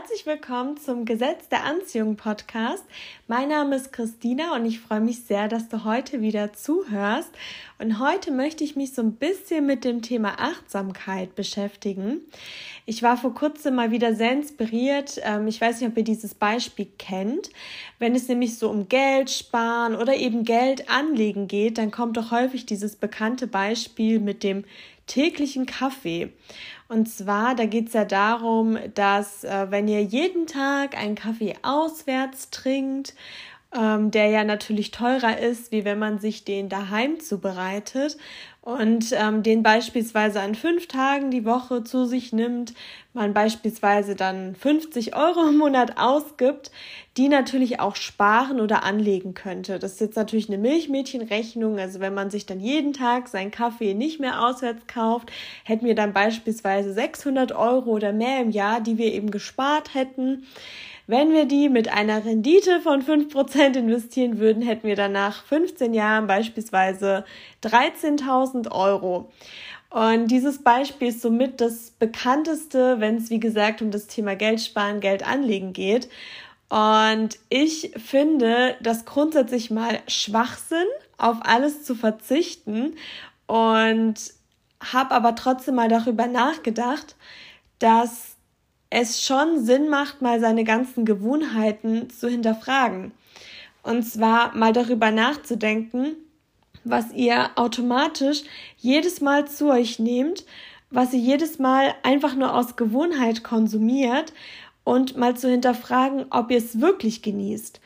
herzlich willkommen zum Gesetz der Anziehung Podcast. Mein Name ist Christina und ich freue mich sehr, dass du heute wieder zuhörst. Und heute möchte ich mich so ein bisschen mit dem Thema Achtsamkeit beschäftigen. Ich war vor kurzem mal wieder sehr inspiriert. Ähm, ich weiß nicht, ob ihr dieses Beispiel kennt. Wenn es nämlich so um Geld sparen oder eben Geld anlegen geht, dann kommt doch häufig dieses bekannte Beispiel mit dem täglichen Kaffee. Und zwar, da geht es ja darum, dass äh, wenn ihr jeden Tag einen Kaffee auswärts trinkt, ähm, der ja natürlich teurer ist, wie wenn man sich den daheim zubereitet und ähm, den beispielsweise an fünf Tagen die Woche zu sich nimmt, man beispielsweise dann 50 Euro im Monat ausgibt, die natürlich auch sparen oder anlegen könnte. Das ist jetzt natürlich eine Milchmädchenrechnung. Also wenn man sich dann jeden Tag seinen Kaffee nicht mehr auswärts kauft, hätten wir dann beispielsweise 600 Euro oder mehr im Jahr, die wir eben gespart hätten. Wenn wir die mit einer Rendite von 5% investieren würden, hätten wir dann nach 15 Jahren beispielsweise 13.000 Euro. Und dieses Beispiel ist somit das bekannteste, wenn es wie gesagt um das Thema Geld sparen, Geld anlegen geht. Und ich finde das grundsätzlich mal Schwachsinn, auf alles zu verzichten und habe aber trotzdem mal darüber nachgedacht, dass es schon Sinn macht, mal seine ganzen Gewohnheiten zu hinterfragen. Und zwar mal darüber nachzudenken, was ihr automatisch jedes Mal zu euch nehmt, was ihr jedes Mal einfach nur aus Gewohnheit konsumiert und mal zu hinterfragen, ob ihr es wirklich genießt.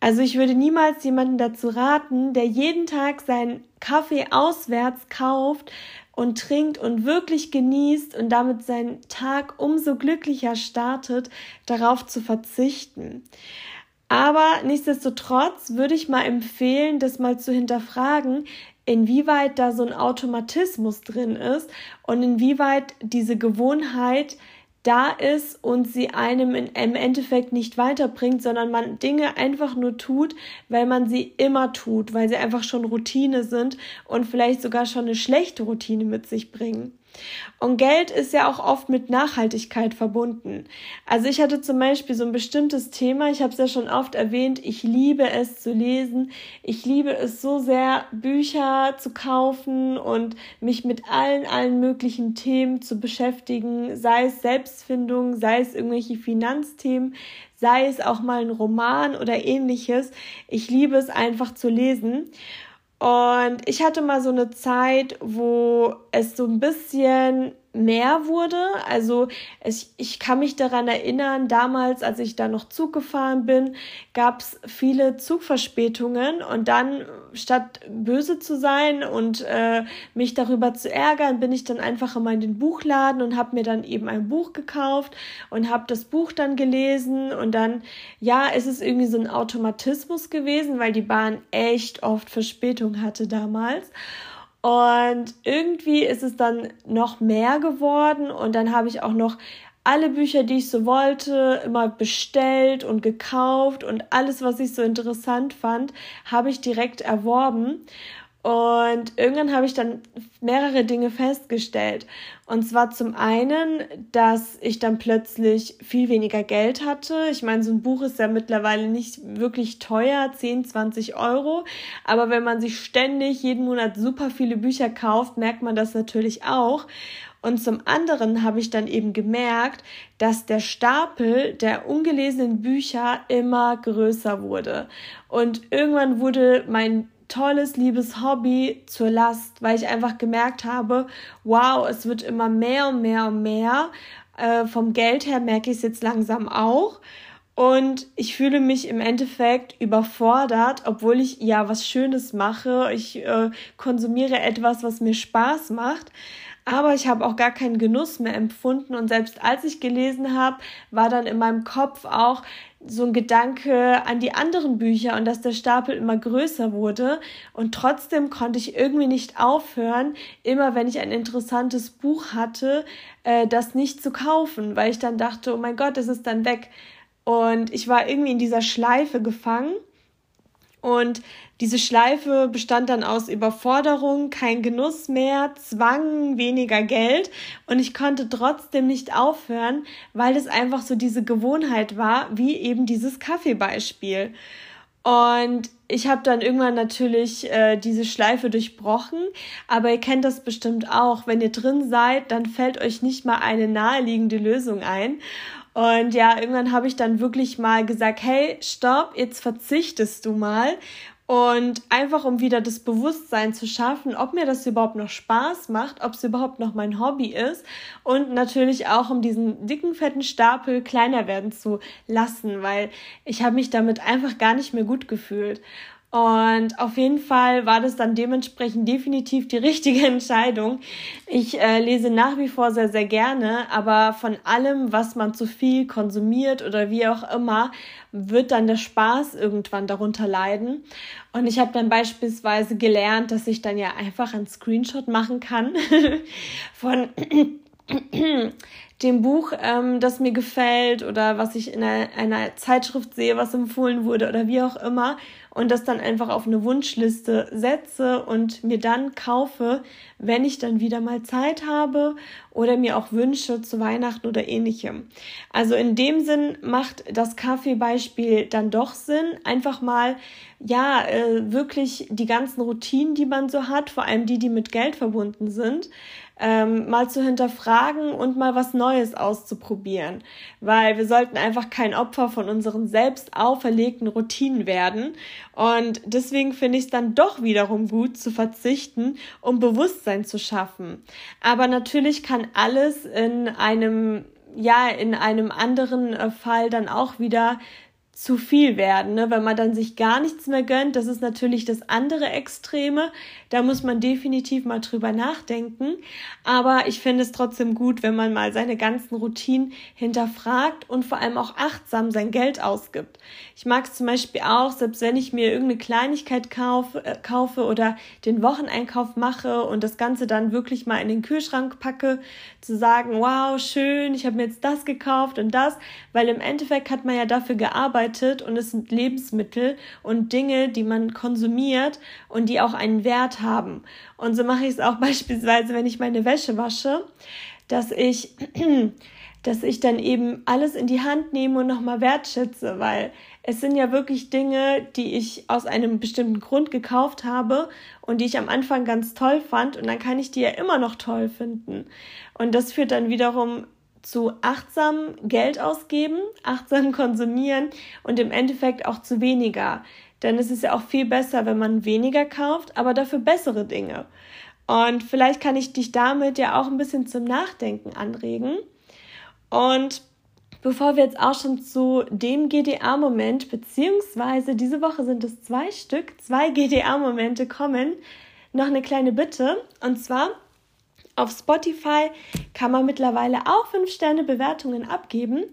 Also ich würde niemals jemanden dazu raten, der jeden Tag seinen Kaffee auswärts kauft, und trinkt und wirklich genießt und damit seinen Tag umso glücklicher startet, darauf zu verzichten. Aber nichtsdestotrotz würde ich mal empfehlen, das mal zu hinterfragen, inwieweit da so ein Automatismus drin ist und inwieweit diese Gewohnheit da ist und sie einem in, im Endeffekt nicht weiterbringt, sondern man Dinge einfach nur tut, weil man sie immer tut, weil sie einfach schon Routine sind und vielleicht sogar schon eine schlechte Routine mit sich bringen. Und Geld ist ja auch oft mit Nachhaltigkeit verbunden. Also ich hatte zum Beispiel so ein bestimmtes Thema, ich habe es ja schon oft erwähnt, ich liebe es zu lesen, ich liebe es so sehr, Bücher zu kaufen und mich mit allen, allen möglichen Themen zu beschäftigen, sei es Selbstfindung, sei es irgendwelche Finanzthemen, sei es auch mal ein Roman oder ähnliches. Ich liebe es einfach zu lesen. Und ich hatte mal so eine Zeit, wo es so ein bisschen mehr wurde. Also es, ich kann mich daran erinnern, damals, als ich da noch Zug gefahren bin, gab es viele Zugverspätungen und dann statt böse zu sein und äh, mich darüber zu ärgern, bin ich dann einfach immer in den Buchladen und habe mir dann eben ein Buch gekauft und habe das Buch dann gelesen und dann, ja, ist es irgendwie so ein Automatismus gewesen, weil die Bahn echt oft Verspätung hatte damals. Und irgendwie ist es dann noch mehr geworden und dann habe ich auch noch alle Bücher, die ich so wollte, immer bestellt und gekauft und alles, was ich so interessant fand, habe ich direkt erworben. Und irgendwann habe ich dann mehrere Dinge festgestellt. Und zwar zum einen, dass ich dann plötzlich viel weniger Geld hatte. Ich meine, so ein Buch ist ja mittlerweile nicht wirklich teuer, 10, 20 Euro. Aber wenn man sich ständig jeden Monat super viele Bücher kauft, merkt man das natürlich auch. Und zum anderen habe ich dann eben gemerkt, dass der Stapel der ungelesenen Bücher immer größer wurde. Und irgendwann wurde mein tolles, liebes Hobby zur Last, weil ich einfach gemerkt habe, wow, es wird immer mehr und mehr und mehr. Äh, vom Geld her merke ich es jetzt langsam auch. Und ich fühle mich im Endeffekt überfordert, obwohl ich ja was Schönes mache. Ich äh, konsumiere etwas, was mir Spaß macht aber ich habe auch gar keinen Genuss mehr empfunden. Und selbst als ich gelesen habe, war dann in meinem Kopf auch so ein Gedanke an die anderen Bücher und dass der Stapel immer größer wurde. Und trotzdem konnte ich irgendwie nicht aufhören, immer wenn ich ein interessantes Buch hatte, äh, das nicht zu kaufen, weil ich dann dachte, oh mein Gott, es ist dann weg. Und ich war irgendwie in dieser Schleife gefangen Und diese Schleife bestand dann aus Überforderung, kein Genuss mehr, Zwang, weniger Geld. Und ich konnte trotzdem nicht aufhören, weil es einfach so diese Gewohnheit war, wie eben dieses Kaffeebeispiel. Und ich habe dann irgendwann natürlich äh, diese Schleife durchbrochen, aber ihr kennt das bestimmt auch. Wenn ihr drin seid, dann fällt euch nicht mal eine naheliegende Lösung ein. Und ja, irgendwann habe ich dann wirklich mal gesagt, hey, stopp, jetzt verzichtest du mal. Und einfach um wieder das Bewusstsein zu schaffen, ob mir das überhaupt noch Spaß macht, ob es überhaupt noch mein Hobby ist. Und natürlich auch um diesen dicken, fetten Stapel kleiner werden zu lassen, weil ich habe mich damit einfach gar nicht mehr gut gefühlt. Und auf jeden Fall war das dann dementsprechend definitiv die richtige Entscheidung. Ich äh, lese nach wie vor sehr, sehr gerne, aber von allem, was man zu viel konsumiert oder wie auch immer, wird dann der Spaß irgendwann darunter leiden. Und ich habe dann beispielsweise gelernt, dass ich dann ja einfach einen Screenshot machen kann von dem Buch, ähm, das mir gefällt oder was ich in einer, einer Zeitschrift sehe, was empfohlen wurde oder wie auch immer und das dann einfach auf eine Wunschliste setze und mir dann kaufe, wenn ich dann wieder mal Zeit habe oder mir auch wünsche zu Weihnachten oder ähnlichem. Also in dem Sinn macht das Kaffeebeispiel dann doch Sinn, einfach mal ja, äh, wirklich die ganzen Routinen, die man so hat, vor allem die, die mit Geld verbunden sind, ähm, mal zu hinterfragen und mal was Neues auszuprobieren. Weil wir sollten einfach kein Opfer von unseren selbst auferlegten Routinen werden. Und deswegen finde ich es dann doch wiederum gut zu verzichten, um Bewusstsein zu schaffen. Aber natürlich kann alles in einem ja, in einem anderen äh, Fall dann auch wieder zu viel werden, ne? wenn man dann sich gar nichts mehr gönnt. Das ist natürlich das andere Extreme. Da muss man definitiv mal drüber nachdenken. Aber ich finde es trotzdem gut, wenn man mal seine ganzen Routinen hinterfragt und vor allem auch achtsam sein Geld ausgibt. Ich mag es zum Beispiel auch, selbst wenn ich mir irgendeine Kleinigkeit kaufe, äh, kaufe oder den Wocheneinkauf mache und das Ganze dann wirklich mal in den Kühlschrank packe, zu sagen, wow, schön, ich habe mir jetzt das gekauft und das, weil im Endeffekt hat man ja dafür gearbeitet und es sind Lebensmittel und Dinge, die man konsumiert und die auch einen Wert haben. Und so mache ich es auch beispielsweise, wenn ich meine Wäsche wasche, dass ich dass ich dann eben alles in die Hand nehme und nochmal wertschätze, weil es sind ja wirklich Dinge, die ich aus einem bestimmten Grund gekauft habe und die ich am Anfang ganz toll fand und dann kann ich die ja immer noch toll finden. Und das führt dann wiederum zu achtsam Geld ausgeben, achtsam konsumieren und im Endeffekt auch zu weniger. Denn es ist ja auch viel besser, wenn man weniger kauft, aber dafür bessere Dinge. Und vielleicht kann ich dich damit ja auch ein bisschen zum Nachdenken anregen. Und bevor wir jetzt auch schon zu dem GDA-Moment, beziehungsweise diese Woche sind es zwei Stück, zwei GDA-Momente kommen, noch eine kleine Bitte. Und zwar auf Spotify kann man mittlerweile auch 5-Sterne-Bewertungen abgeben.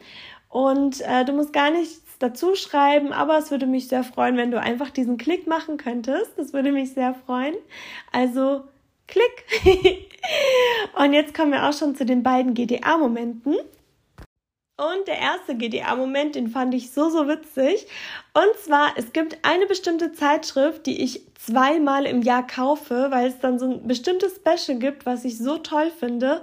Und äh, du musst gar nichts dazu schreiben, aber es würde mich sehr freuen, wenn du einfach diesen Klick machen könntest. Das würde mich sehr freuen. Also Klick. Und jetzt kommen wir auch schon zu den beiden GDA-Momenten. Und der erste GDA-Moment, den fand ich so, so witzig. Und zwar, es gibt eine bestimmte Zeitschrift, die ich zweimal im Jahr kaufe, weil es dann so ein bestimmtes Special gibt, was ich so toll finde.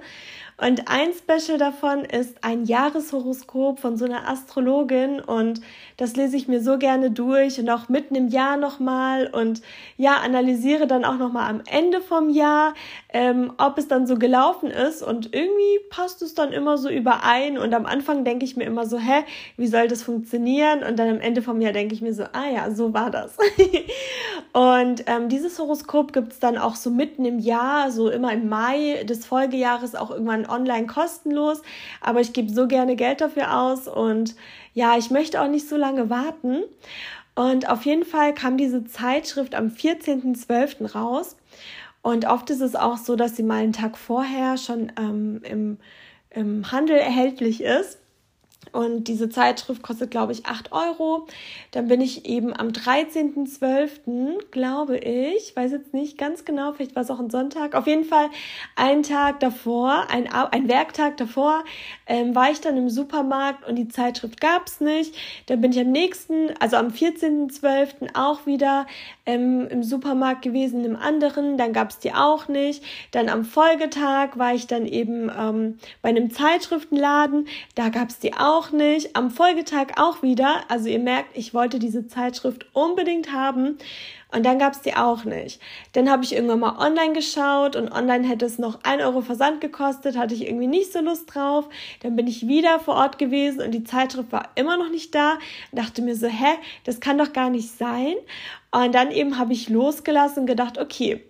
Und ein Special davon ist ein Jahreshoroskop von so einer Astrologin und das lese ich mir so gerne durch und auch mitten im Jahr nochmal und ja, analysiere dann auch nochmal am Ende vom Jahr, ähm, ob es dann so gelaufen ist und irgendwie passt es dann immer so überein und am Anfang denke ich mir immer so, hä, wie soll das funktionieren? Und dann am Ende vom Jahr denke ich mir so, ah ja, so war das. und ähm, dieses Horoskop gibt es dann auch so mitten im Jahr, so immer im Mai des Folgejahres auch irgendwann online kostenlos, aber ich gebe so gerne Geld dafür aus und ja, ich möchte auch nicht so lange warten. Und auf jeden Fall kam diese Zeitschrift am 14.12. raus. Und oft ist es auch so, dass sie mal einen Tag vorher schon ähm, im, im Handel erhältlich ist. Und diese Zeitschrift kostet, glaube ich, 8 Euro. Dann bin ich eben am 13.12., glaube ich, weiß jetzt nicht ganz genau, vielleicht war es auch ein Sonntag, auf jeden Fall einen Tag davor, ein, ein Werktag davor, ähm, war ich dann im Supermarkt und die Zeitschrift gab es nicht. Dann bin ich am nächsten, also am 14.12. auch wieder ähm, im Supermarkt gewesen, im anderen, dann gab es die auch nicht. Dann am Folgetag war ich dann eben ähm, bei einem Zeitschriftenladen, da gab es die auch nicht. Am Folgetag auch wieder, also ihr merkt, ich wollte diese Zeitschrift unbedingt haben. Und dann gab es die auch nicht. Dann habe ich irgendwann mal online geschaut und online hätte es noch ein Euro Versand gekostet, hatte ich irgendwie nicht so Lust drauf. Dann bin ich wieder vor Ort gewesen und die Zeitschrift war immer noch nicht da. dachte mir so, hä, das kann doch gar nicht sein. Und dann eben habe ich losgelassen und gedacht, okay,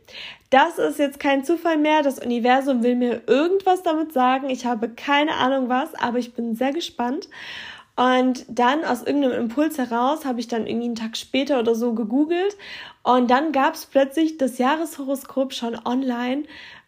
das ist jetzt kein Zufall mehr. Das Universum will mir irgendwas damit sagen. Ich habe keine Ahnung was, aber ich bin sehr gespannt. Und dann aus irgendeinem Impuls heraus habe ich dann irgendwie einen Tag später oder so gegoogelt und dann gab es plötzlich das Jahreshoroskop schon online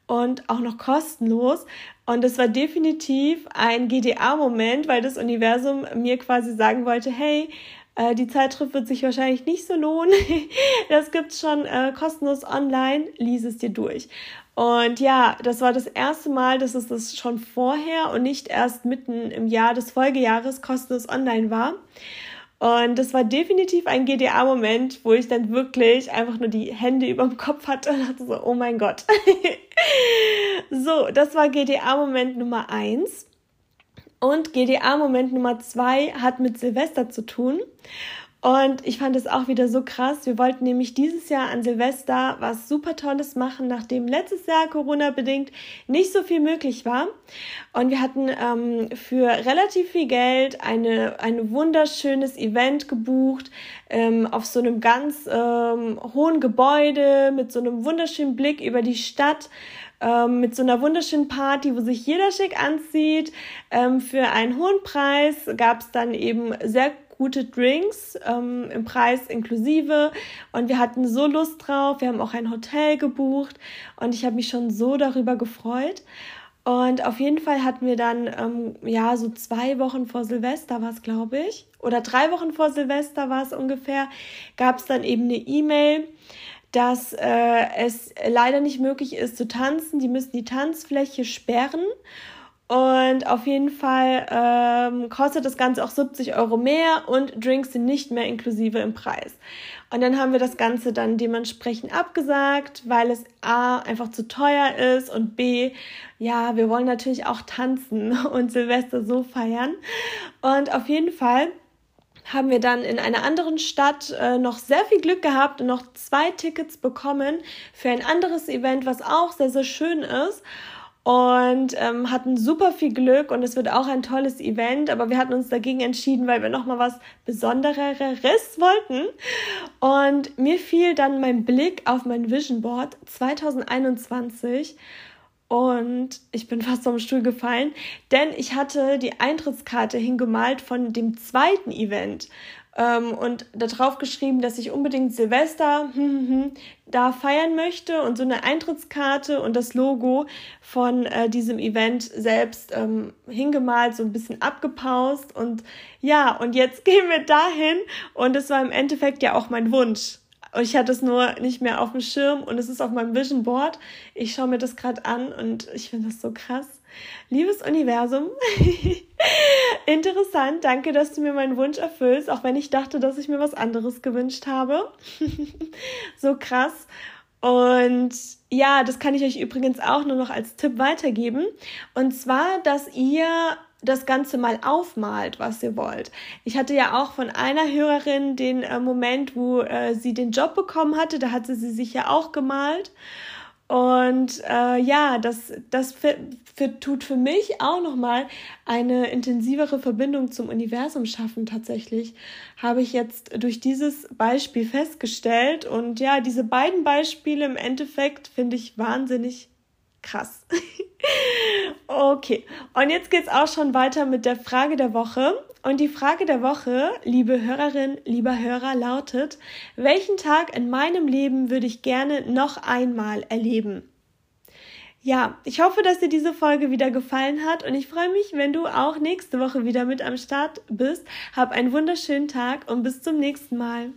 und auch noch kostenlos. Und es war definitiv ein GDA-Moment, weil das Universum mir quasi sagen wollte, hey, äh, die Zeitschrift wird sich wahrscheinlich nicht so lohnen. das gibt's schon äh, kostenlos online. Lies es dir durch. Und ja, das war das erste Mal, dass es das schon vorher und nicht erst mitten im Jahr des Folgejahres kostenlos online war. Und das war definitiv ein GDA-Moment, wo ich dann wirklich einfach nur die Hände über dem Kopf hatte und dachte so, oh mein Gott. so, das war GDA-Moment Nummer eins. Und GDA-Moment Nummer zwei hat mit Silvester zu tun. Und ich fand es auch wieder so krass. Wir wollten nämlich dieses Jahr an Silvester was super Tolles machen, nachdem letztes Jahr Corona-bedingt nicht so viel möglich war. Und wir hatten ähm, für relativ viel Geld eine, ein wunderschönes Event gebucht ähm, auf so einem ganz ähm, hohen Gebäude mit so einem wunderschönen Blick über die Stadt ähm, mit so einer wunderschönen Party, wo sich jeder schick anzieht. Ähm, für einen hohen Preis gab es dann eben sehr gute Drinks ähm, im Preis inklusive und wir hatten so Lust drauf. Wir haben auch ein Hotel gebucht und ich habe mich schon so darüber gefreut. Und auf jeden Fall hatten wir dann, ähm, ja, so zwei Wochen vor Silvester war es, glaube ich, oder drei Wochen vor Silvester war es ungefähr, gab es dann eben eine E-Mail, dass äh, es leider nicht möglich ist zu tanzen. Die müssen die Tanzfläche sperren. Und auf jeden Fall ähm, kostet das Ganze auch 70 Euro mehr und Drinks sind nicht mehr inklusive im Preis. Und dann haben wir das Ganze dann dementsprechend abgesagt, weil es A einfach zu teuer ist und B, ja, wir wollen natürlich auch tanzen und Silvester so feiern. Und auf jeden Fall haben wir dann in einer anderen Stadt äh, noch sehr viel Glück gehabt und noch zwei Tickets bekommen für ein anderes Event, was auch sehr, sehr schön ist. Und ähm, hatten super viel Glück und es wird auch ein tolles Event, aber wir hatten uns dagegen entschieden, weil wir noch mal was Besondereres wollten. Und mir fiel dann mein Blick auf mein Vision Board 2021 und ich bin fast vom Stuhl gefallen, denn ich hatte die Eintrittskarte hingemalt von dem zweiten Event. Ähm, und darauf geschrieben, dass ich unbedingt Silvester hm, hm, hm, da feiern möchte. Und so eine Eintrittskarte und das Logo von äh, diesem Event selbst ähm, hingemalt, so ein bisschen abgepaust. Und ja, und jetzt gehen wir dahin. Und es war im Endeffekt ja auch mein Wunsch. Und ich hatte es nur nicht mehr auf dem Schirm und es ist auf meinem Vision Board. Ich schaue mir das gerade an und ich finde das so krass. Liebes Universum, interessant. Danke, dass du mir meinen Wunsch erfüllst, auch wenn ich dachte, dass ich mir was anderes gewünscht habe. so krass. Und ja, das kann ich euch übrigens auch nur noch als Tipp weitergeben. Und zwar, dass ihr das Ganze mal aufmalt, was ihr wollt. Ich hatte ja auch von einer Hörerin den äh, Moment, wo äh, sie den Job bekommen hatte, da hatte sie sich ja auch gemalt. Und äh, ja, das, das für, für, tut für mich auch nochmal eine intensivere Verbindung zum Universum schaffen. Tatsächlich habe ich jetzt durch dieses Beispiel festgestellt. Und ja, diese beiden Beispiele im Endeffekt finde ich wahnsinnig krass. okay, und jetzt geht's auch schon weiter mit der Frage der Woche. Und die Frage der Woche, liebe Hörerin, lieber Hörer, lautet, welchen Tag in meinem Leben würde ich gerne noch einmal erleben? Ja, ich hoffe, dass dir diese Folge wieder gefallen hat und ich freue mich, wenn du auch nächste Woche wieder mit am Start bist. Hab einen wunderschönen Tag und bis zum nächsten Mal.